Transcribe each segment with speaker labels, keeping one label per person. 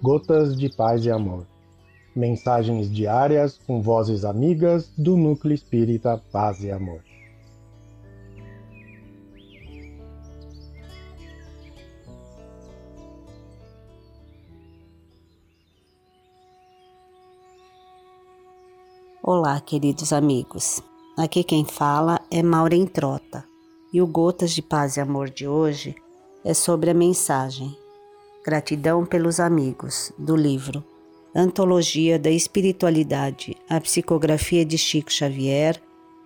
Speaker 1: Gotas de Paz e Amor. Mensagens diárias com vozes amigas do Núcleo Espírita Paz e Amor.
Speaker 2: Olá, queridos amigos. Aqui quem fala é Maureen Trota e o Gotas de Paz e Amor de hoje é sobre a mensagem Gratidão pelos Amigos, do livro Antologia da Espiritualidade, a psicografia de Chico Xavier,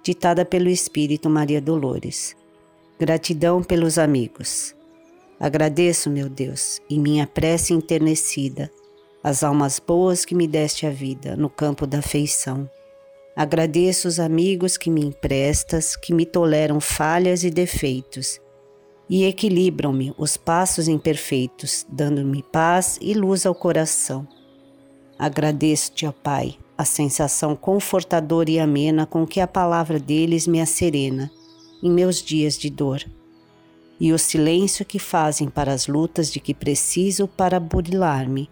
Speaker 2: ditada pelo Espírito Maria Dolores. Gratidão pelos amigos. Agradeço, meu Deus, em minha prece enternecida, as almas boas que me deste a vida no campo da afeição. Agradeço os amigos que me emprestas, que me toleram falhas e defeitos e equilibram-me os passos imperfeitos, dando-me paz e luz ao coração. Agradeço-te, ó Pai, a sensação confortadora e amena com que a palavra deles me acerena em meus dias de dor, e o silêncio que fazem para as lutas de que preciso para burilar-me,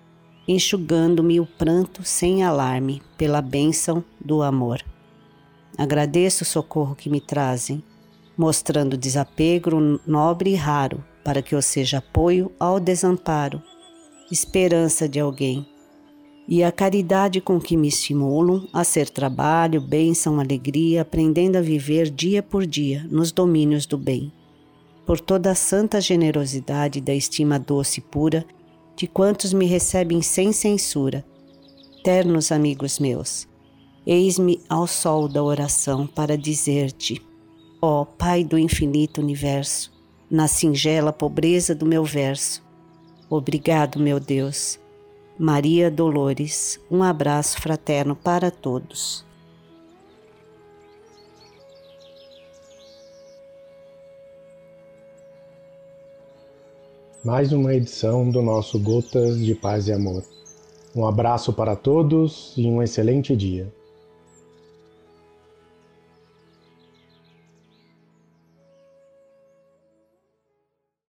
Speaker 2: enxugando-me o pranto sem alarme pela bênção do amor. Agradeço o socorro que me trazem, mostrando desapego nobre e raro, para que eu seja apoio ao desamparo, esperança de alguém, e a caridade com que me estimulam a ser trabalho, bênção, alegria, aprendendo a viver dia por dia nos domínios do bem. Por toda a santa generosidade da estima doce e pura de quantos me recebem sem censura, ternos amigos meus, eis-me ao sol da oração para dizer-te Ó Pai do infinito universo, na singela pobreza do meu verso. Obrigado, meu Deus. Maria Dolores, um abraço fraterno para todos.
Speaker 1: Mais uma edição do nosso Gotas de Paz e Amor. Um abraço para todos e um excelente dia.